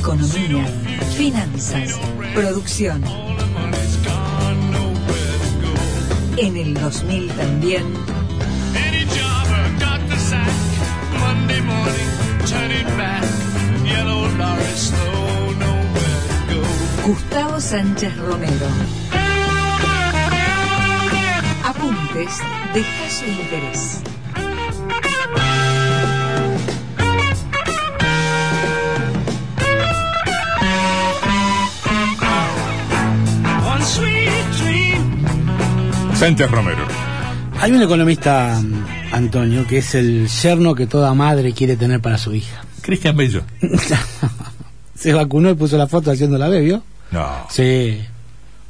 economía, finanzas, producción. En el 2000 también. Gustavo Sánchez Romero. Apuntes de de interés. Sánchez Romero. Hay un economista, Antonio, que es el yerno que toda madre quiere tener para su hija. Cristian Bello. Se vacunó y puso la foto haciendo la ¿vio? No. Sí.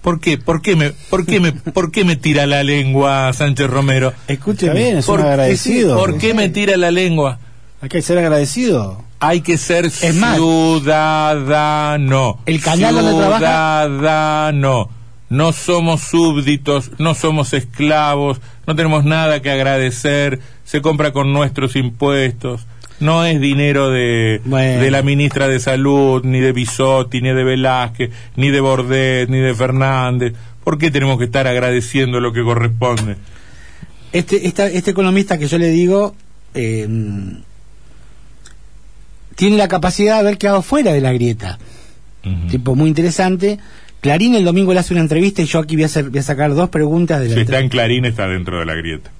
¿Por qué? ¿Por qué me, por qué me, por qué me tira la lengua Sánchez Romero? Escúcheme. Está bien, es ¿Por un agradecido. ¿Por qué me tira la lengua? Hay que ser agradecido. Hay que ser Es más- ciudadano. El canal donde trabaja- Ciudadano. No somos súbditos, no somos esclavos, no tenemos nada que agradecer, se compra con nuestros impuestos. No es dinero de, Bueno. de la ministra de Salud, ni de Bisotti, ni de Velázquez, ni de Bordet, ni de Fernández. ¿Por qué tenemos que estar agradeciendo lo que corresponde? Este, esta- este economista que yo le digo eh, tiene la capacidad de haber quedado fuera de la grieta. Tipo muy interesante. Clarín el domingo le hace una entrevista y yo aquí voy a, hacer- voy a sacar dos preguntas de la Si está en. Clarín, está dentro de la grieta.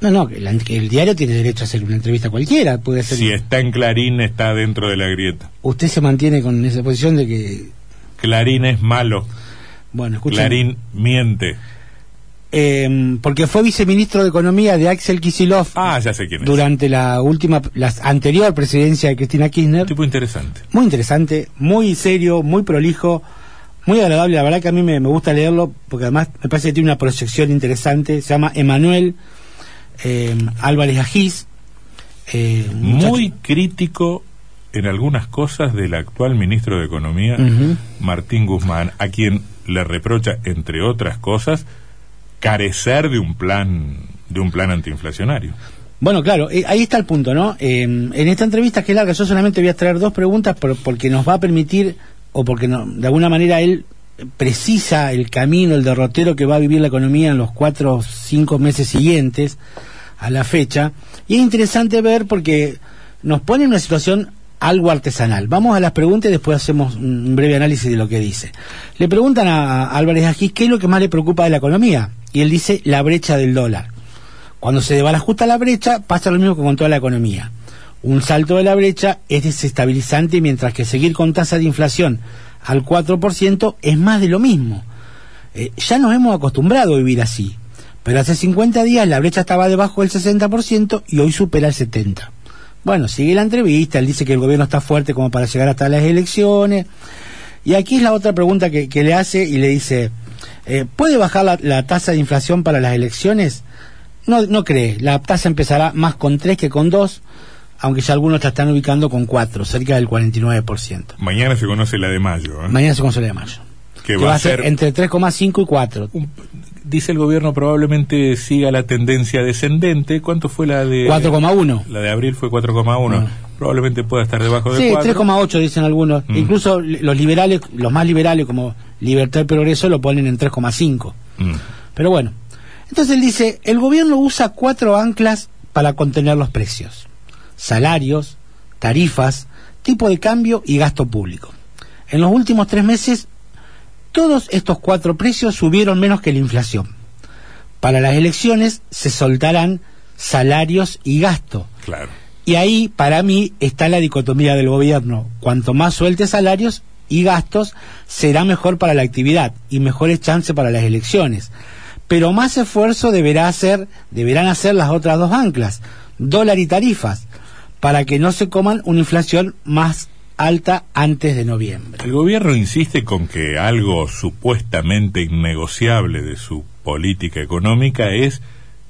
No, no, que, la- que el diario tiene derecho a hacer una entrevista cualquiera. Puede ser. Si está en Clarín, está dentro de la grieta. Usted se mantiene con esa posición de que. Clarín es malo. Bueno, escuchen. Clarín miente. Eh, porque fue viceministro de Economía de Axel Kisilov Ah, ya sé quién es. durante la última, la anterior presidencia de Cristina Kirchner. Tipo interesante. Muy interesante, muy serio, muy prolijo, muy agradable. La verdad que a mí me, me gusta leerlo porque además me parece que tiene una proyección interesante. Se llama Emanuel eh, Álvarez Agís. eh, Muy crítico en algunas cosas del actual ministro de Economía. Martín Guzmán, a quien le reprocha, entre otras cosas, carecer de un plan de un plan antiinflacionario. Bueno, claro, eh, ahí está el punto, ¿no? Eh, en esta entrevista que es larga, yo solamente voy a traer dos preguntas por- porque nos va a permitir, o porque no, de alguna manera él precisa el camino, el derrotero que va a vivir la economía en los cuatro o cinco meses siguientes a la fecha. Y es interesante ver porque nos pone en una situación algo artesanal. Vamos a las preguntas y después hacemos un breve análisis de lo que dice. Le preguntan a, Álvarez Agís qué es lo que más le preocupa de la economía. Y él dice la brecha del dólar. Cuando se desbarajusta la brecha, pasa lo mismo que con toda la economía. Un salto de la brecha es desestabilizante, mientras que seguir con tasa de inflación al 4% es más de lo mismo. Eh, ya nos hemos acostumbrado a vivir así, pero hace 50 días la brecha estaba debajo del 60% y hoy supera el 70%. Bueno, sigue la entrevista, él dice que el gobierno está fuerte como para llegar hasta las elecciones. Y aquí es la otra pregunta que, le hace y le dice, eh, ¿puede bajar la, la tasa de inflación para las elecciones? No, no cree, la tasa empezará más con 3 que con 2, aunque ya algunos la están ubicando con 4, cerca del 49%. Mañana se conoce la de mayo, ¿eh? Mañana se consola de mayo. que va a ser, entre 3,5 y 4. un- dice el gobierno probablemente siga la tendencia descendente. ¿Cuánto fue la de 4,1. La de abril fue 4,1. Ah. Probablemente pueda estar debajo de Sí, 4. 3,8 dicen algunos. Mm. Incluso los liberales, los más liberales como Libertad y Progreso lo ponen en 3,5. Mm. Pero bueno. Entonces él dice, el gobierno usa cuatro anclas para contener los precios. Salarios, tarifas, tipo de cambio y gasto público. En los últimos tres meses, todos estos cuatro precios subieron menos que la inflación. Para las elecciones se soltarán salarios y gasto. Claro. Y ahí, para mí, está la dicotomía del gobierno. Cuanto más suelte salarios y gastos, será mejor para la actividad y mejores chances para las elecciones. Pero más esfuerzo deberá hacer, deberán hacer las otras dos anclas, dólar y tarifas, para que no se coman una inflación más alta antes de noviembre. El gobierno insiste con que algo supuestamente innegociable de su política económica es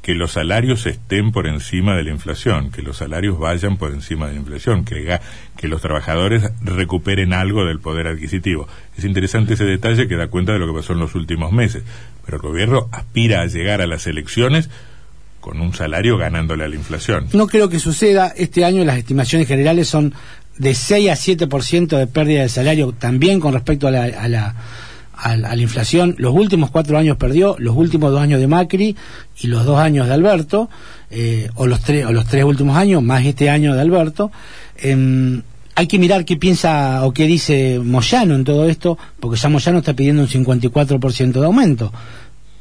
que los salarios estén por encima de la inflación, que los salarios vayan por encima de la inflación, que, que los trabajadores recuperen algo del poder adquisitivo. Es interesante ese detalle que da cuenta de lo que pasó en los últimos meses. Pero el gobierno aspira a llegar a las elecciones con un salario ganándole a la inflación. No creo que suceda. Este año las estimaciones generales son de 6 a 7% de pérdida de salario también con respecto a la, inflación. Los últimos cuatro años perdió, los últimos dos años de Macri y los dos años de Alberto, eh, o, los tres, o los tres últimos años, más este año de Alberto. Em, hay que mirar qué piensa o qué dice Moyano en todo esto, porque ya Moyano está pidiendo un 54% de aumento.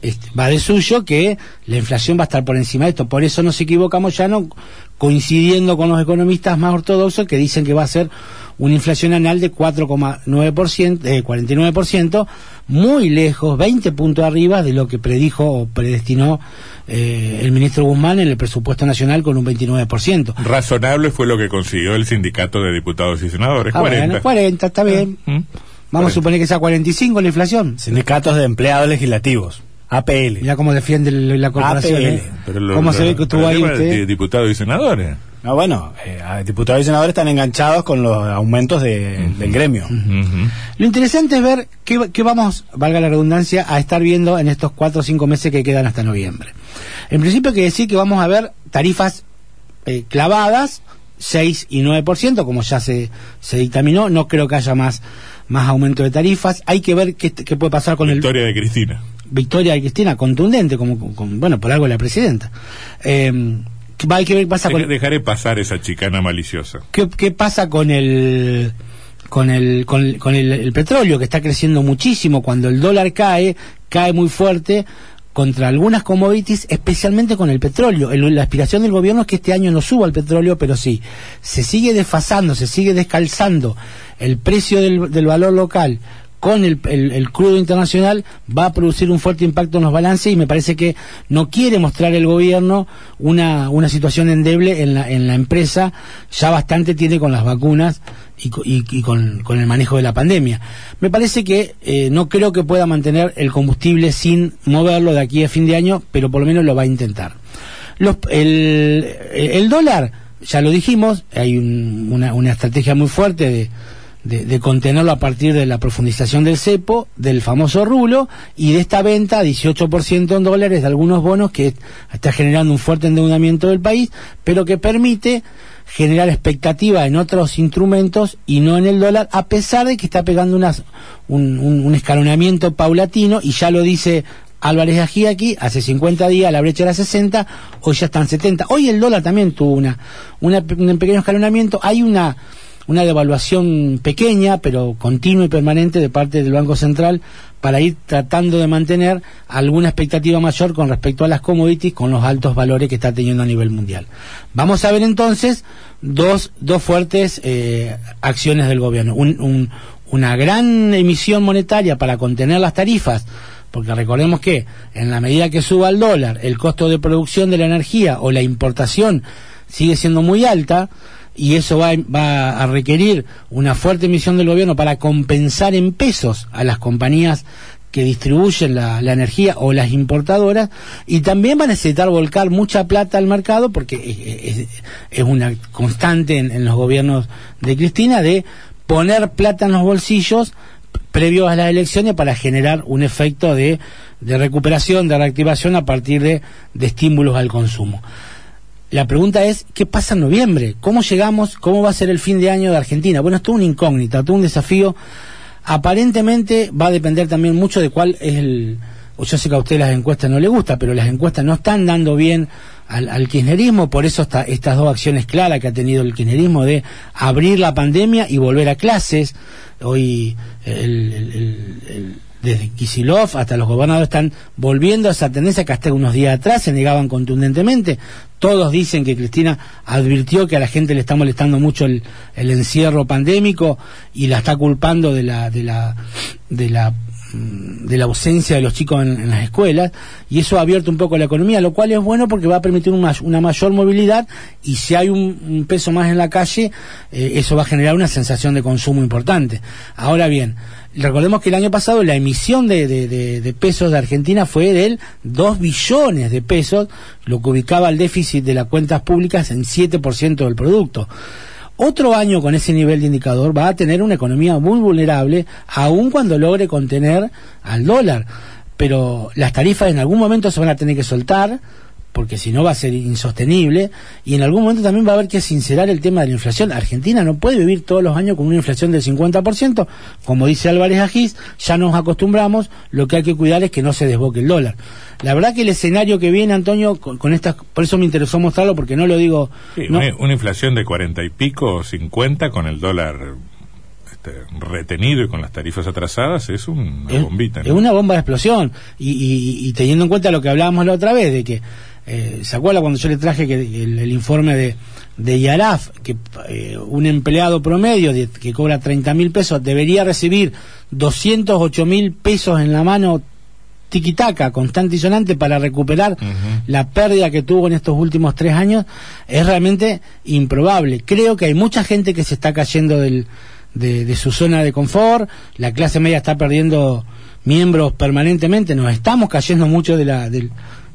Este, va de suyo que la inflación va a estar por encima de esto. Por eso no se equivoca Moyano, coincidiendo con los economistas más ortodoxos que dicen que va a ser una inflación anual de 4,9%, eh, 49%, muy lejos, 20 puntos arriba de lo que predijo o predestinó eh, el ministro Guzmán en el presupuesto nacional con un 29%. Razonable fue lo que consiguió el sindicato de diputados y senadores. Ah, 40. bueno, 40, está bien. ¿Mm? Vamos 40. a suponer que sea 45 la inflación. Sindicatos de empleados legislativos, APL. Mira cómo defiende la corporación. APL. ¿eh? Pero lo- ¿Cómo lo- se ve que estuvo ahí usted? Diputados y senadores. No, bueno, eh, diputados y senadores están enganchados con los aumentos de- del gremio. Lo interesante es ver qué, qué vamos, valga la redundancia, a estar viendo en estos cuatro o cinco meses que quedan hasta noviembre. En principio hay que decir que vamos a ver tarifas eh, clavadas, 6 y 9%, como ya se, se dictaminó. No creo que haya más, más aumento de tarifas. Hay que ver qué, qué puede pasar con el Victoria de Cristina. Victoria de Cristina, contundente, como, como- bueno, por algo la presidenta. Eh, qué pasa con Deja- Dejaré pasar esa chicana maliciosa. ¿Qué, qué pasa con el con el con, el- con el, el petróleo que está creciendo muchísimo cuando el dólar cae cae muy fuerte contra algunas commodities especialmente con el petróleo El- la aspiración del gobierno es que este año no suba el petróleo pero sí se sigue desfasando se sigue descalzando el precio del, del valor local con el, el- crudo internacional va a producir un fuerte impacto en los balances y me parece que no quiere mostrar el gobierno una, una situación endeble en la, en la empresa, ya bastante tiene con las vacunas y, y- y con, con el manejo de la pandemia. Me parece que eh, no creo que pueda mantener el combustible sin moverlo de aquí a fin de año, pero por lo menos lo va a intentar. Los- el, el dólar, ya lo dijimos, hay un- una, una estrategia muy fuerte de, de, contenerlo a partir de la profundización del cepo, del famoso rulo, y de esta venta, 18% en dólares de algunos bonos que está generando un fuerte endeudamiento del país, pero que permite generar expectativa en otros instrumentos y no en el dólar, a pesar de que está pegando unas, un, escalonamiento paulatino, y ya lo dice Álvarez Ají aquí, hace 50 días la brecha era 60, hoy ya están 70. Hoy el dólar también tuvo una, un pequeño escalonamiento. Hay una, una devaluación pequeña, pero continua y permanente de parte del Banco Central para ir tratando de mantener alguna expectativa mayor con respecto a las commodities con los altos valores que está teniendo a nivel mundial. Vamos a ver entonces dos, dos fuertes eh, acciones del gobierno. Un- un- una gran emisión monetaria para contener las tarifas, porque recordemos que en la medida que suba el dólar, el costo de producción de la energía o la importación sigue siendo muy alta y eso va, va a requerir una fuerte emisión del gobierno para compensar en pesos a las compañías que distribuyen la, energía o las importadoras y también va a necesitar volcar mucha plata al mercado porque es, una constante en, los gobiernos de Cristina de poner plata en los bolsillos previo a las elecciones para generar un efecto de, de recuperación, de reactivación a partir de estímulos al consumo. La pregunta es, ¿qué pasa en noviembre? ¿Cómo llegamos? ¿Cómo va a ser el fin de año de Argentina? Bueno, es una incógnita, todo un desafío. Aparentemente va a depender también mucho de cuál es el... Yo sé que a usted las encuestas no le gusta, pero las encuestas no están dando bien al, al kirchnerismo, por eso está, estas dos acciones claras que ha tenido el kirchnerismo de abrir la pandemia y volver a clases. Hoy el- el- desde Kisilov hasta los gobernadores están volviendo a esa tendencia que hasta unos días atrás se negaban contundentemente. Todos dicen que Cristina advirtió que a la gente le está molestando mucho el, el encierro pandémico y la está culpando de la de la de la de la ausencia de los chicos en, las escuelas y eso ha abierto un poco la economía, lo cual es bueno porque va a permitir un una mayor movilidad y si hay un, peso más en la calle, eh, eso va a generar una sensación de consumo importante. Ahora bien, recordemos que el año pasado la emisión de- de pesos de Argentina fue del 2 billones de pesos, lo que ubicaba el déficit de las cuentas públicas en 7% del producto. Otro año con ese nivel de indicador va a tener una economía muy vulnerable, aun cuando logre contener al dólar. Pero las tarifas en algún momento se van a tener que soltar porque si no va a ser insostenible, y en algún momento también va a haber que sincerar el tema de la inflación. Argentina no puede vivir todos los años con una inflación del 50%, como dice Álvarez Agís, ya nos acostumbramos, lo que hay que cuidar es que no se desboque el dólar. La verdad que el escenario que viene, Antonio, con, con estas, por eso me interesó mostrarlo, porque no lo digo... Sí, no- una, inflación de cuarenta y pico o 50 con el dólar este, retenido y con las tarifas atrasadas es una es, bombita. es una bomba de explosión. Y, y- y teniendo en cuenta lo que hablábamos la otra vez, de que, eh, ¿se acuerda cuando yo le traje que el, el informe de, de Yaraf, que eh, un empleado promedio de- que cobra 30 mil pesos debería recibir 208 mil pesos en la mano tiquitaca, constante y sonante, para recuperar la pérdida que tuvo en estos últimos tres años, es realmente improbable. Creo que hay mucha gente que se está cayendo del, de, de su zona de confort, la clase media está perdiendo miembros permanentemente, nos estamos cayendo mucho de la, del-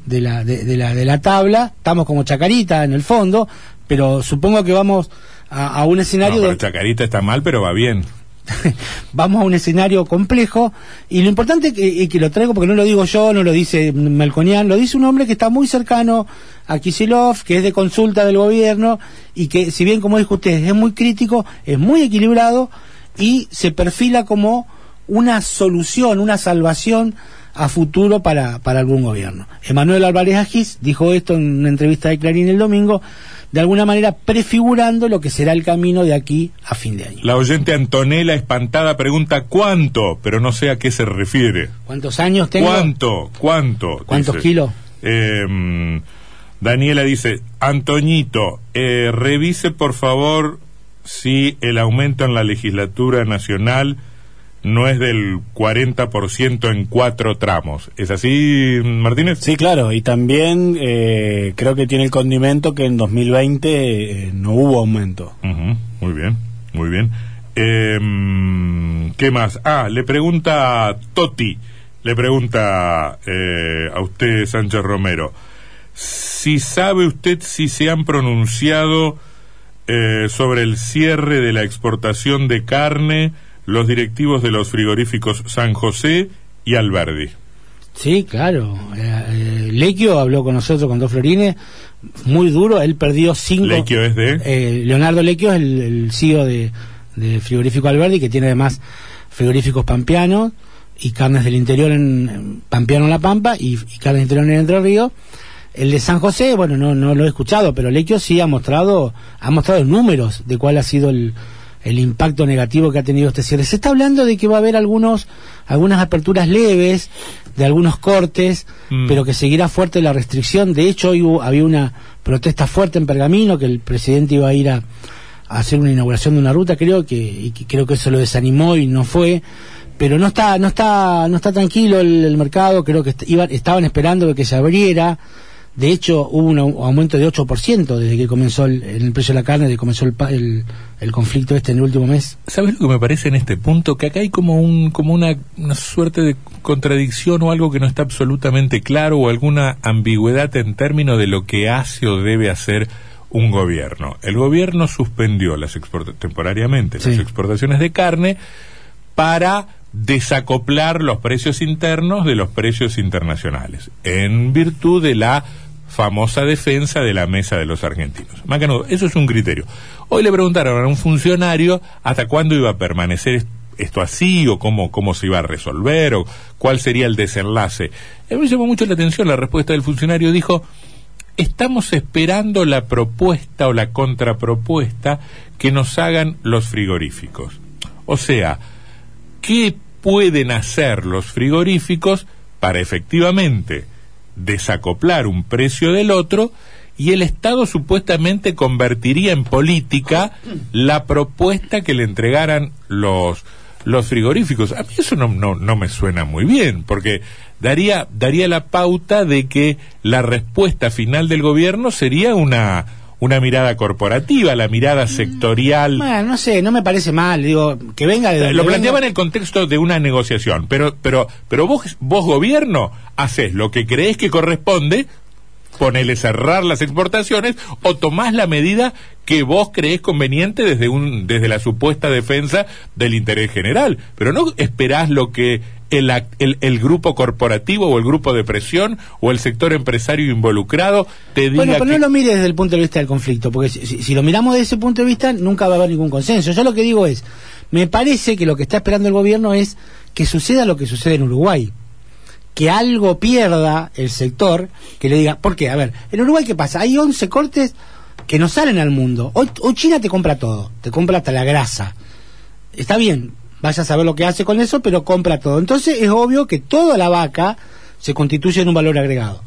de, la, de, de la, de la tabla, estamos como chacarita en el fondo, pero supongo que vamos a, a un No, escenario pero donde- Chacarita está mal, pero va bien. vamos a un escenario complejo y lo importante que, y que lo traigo porque no lo digo yo, no lo dice Melconian, lo dice un hombre que está muy cercano a Kisilov, que es de consulta del gobierno y que si bien como dijo usted es muy crítico, es muy equilibrado y se perfila como una solución, una salvación a futuro para, para algún gobierno. Emanuel Álvarez Agis dijo esto en una entrevista de Clarín el domingo, de alguna manera prefigurando lo que será el camino de aquí a fin de año. La oyente Antonella espantada pregunta cuánto, pero no sé a qué se refiere. ¿Cuántos años tengo? ¿Cuánto? ¿Cuánto? ¿Cuántos Dice. kilos? Eh, mm, Daniela dice, Antoñito, eh, revise por favor si el aumento en la legislatura nacional no es del 40% en cuatro tramos. ¿Es así, Martínez? Sí, claro, y también eh, creo que tiene el condimento que en 2020 eh, no hubo aumento. Muy bien, muy bien. Eh, ¿Qué más? Ah, le pregunta Toti, le pregunta eh, a usted, Sánchez Romero, si sabe usted si se han pronunciado eh, sobre el cierre de la exportación de carne los directivos de los frigoríficos San José y Alberdi. Sí, claro. Eh, eh, Lequio habló con nosotros, con dos florines, muy duro. Él perdió cinco. Lequio es de... Eh, Leonardo Lequio es el, el CEO de, de Frigorífico Alberdi, que tiene además frigoríficos pampeanos y carnes del interior en, en Pampeano en La Pampa y, y carnes del interior en Entre Ríos. El de San José, bueno, no, no lo he escuchado, pero Lequio sí ha mostrado, ha mostrado números de cuál ha sido el, el impacto negativo que ha tenido este cierre. Se está hablando de que va a haber algunos, algunas aperturas leves, de algunos cortes, Mm. pero que seguirá fuerte la restricción. De hecho, hoy hubo- había una protesta fuerte en Pergamino, que el presidente iba a ir a, a hacer una inauguración de una ruta, creo que, y que creo que eso lo desanimó y no fue. Pero no está, no está, no está tranquilo el, el mercado, creo que est- iban- estaban esperando que se abriera. De hecho, hubo un au- aumento de 8% desde que comenzó el, precio de la carne, desde que comenzó el, el, el conflicto este en el último mes. ¿Sabes lo que me parece en este punto? Que acá hay como un como una, una suerte de contradicción o algo que no está absolutamente claro o alguna ambigüedad en términos de lo que hace o debe hacer un gobierno. El gobierno suspendió las temporariamente Sí. las exportaciones de carne para desacoplar los precios internos de los precios internacionales, en virtud de la famosa defensa de la mesa de los argentinos. Macanudo, eso es un criterio. Hoy le preguntaron a un funcionario hasta cuándo iba a permanecer est- esto así o cómo, cómo se iba a resolver o cuál sería el desenlace. A mí me llamó mucho la atención la respuesta del funcionario. Dijo, estamos esperando la propuesta o la contrapropuesta que nos hagan los frigoríficos. O sea, ¿qué pueden hacer los frigoríficos para efectivamente desacoplar un precio del otro y el Estado supuestamente convertiría en política la propuesta que le entregaran los los frigoríficos. A mí eso no, no, no me suena muy bien, porque daría, daría la pauta de que la respuesta final del gobierno sería una, una mirada corporativa, la mirada sectorial. Bueno, no sé, no me parece mal, digo, que venga de donde Lo venga. planteaba en el contexto de una negociación, pero, pero, pero vos, vos gobierno, haces lo que creés que corresponde, ponele cerrar las exportaciones, o tomás la medida que vos creés conveniente desde un, desde la supuesta defensa del interés general. Pero no esperás lo que el, el, el grupo corporativo o el grupo de presión o el sector empresario involucrado te diga Bueno, pero que- no lo mires desde el punto de vista del conflicto, porque si lo miramos desde ese punto de vista, nunca va a haber ningún consenso. Yo lo que digo es, me parece que lo que está esperando el gobierno es que suceda lo que sucede en Uruguay. Que algo pierda el sector, que le diga, ¿por qué? A ver, en Uruguay, ¿qué pasa? Hay 11 cortes que no salen al mundo. Hoy, hoy China te compra todo, te compra hasta la grasa. Está bien, vaya a saber lo que hace con eso, pero compra todo. Entonces es obvio que toda la vaca se constituye en un valor agregado.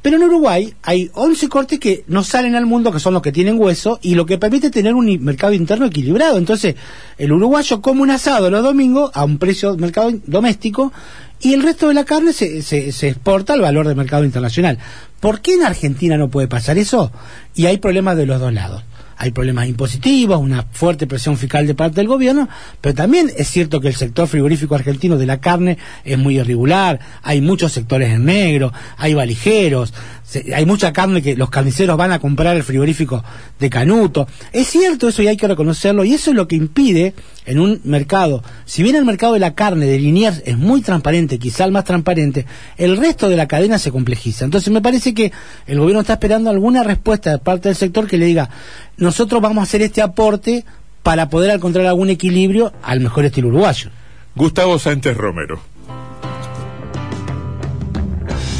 Pero en Uruguay hay 11 cortes que no salen al mundo, que son los que tienen hueso, y lo que permite tener un mercado interno equilibrado. Entonces, el uruguayo come un asado los domingos a un precio de mercado doméstico, y el resto de la carne se, se, exporta al valor del mercado internacional. ¿Por qué en Argentina no puede pasar eso? Y hay problemas de los dos lados hay problemas impositivos, una fuerte presión fiscal de parte del gobierno, pero también es cierto que el sector frigorífico argentino de la carne es muy irregular, hay muchos sectores en negro, hay valijeros, se- hay mucha carne que los carniceros van a comprar el frigorífico de Canuto. Es cierto eso y hay que reconocerlo, y eso es lo que impide en un mercado, si bien el mercado de la carne de Liniers es muy transparente, quizá el más transparente, el resto de la cadena se complejiza. Entonces me parece que el gobierno está esperando alguna respuesta de parte del sector que le diga, nosotros vamos a hacer este aporte para poder encontrar algún equilibrio al mejor estilo uruguayo. Gustavo Sánchez Romero.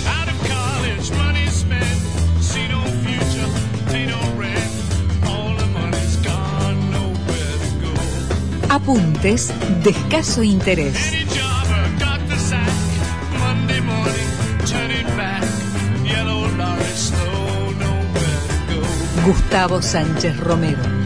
Out of college, money Gustavo Sánchez Romero.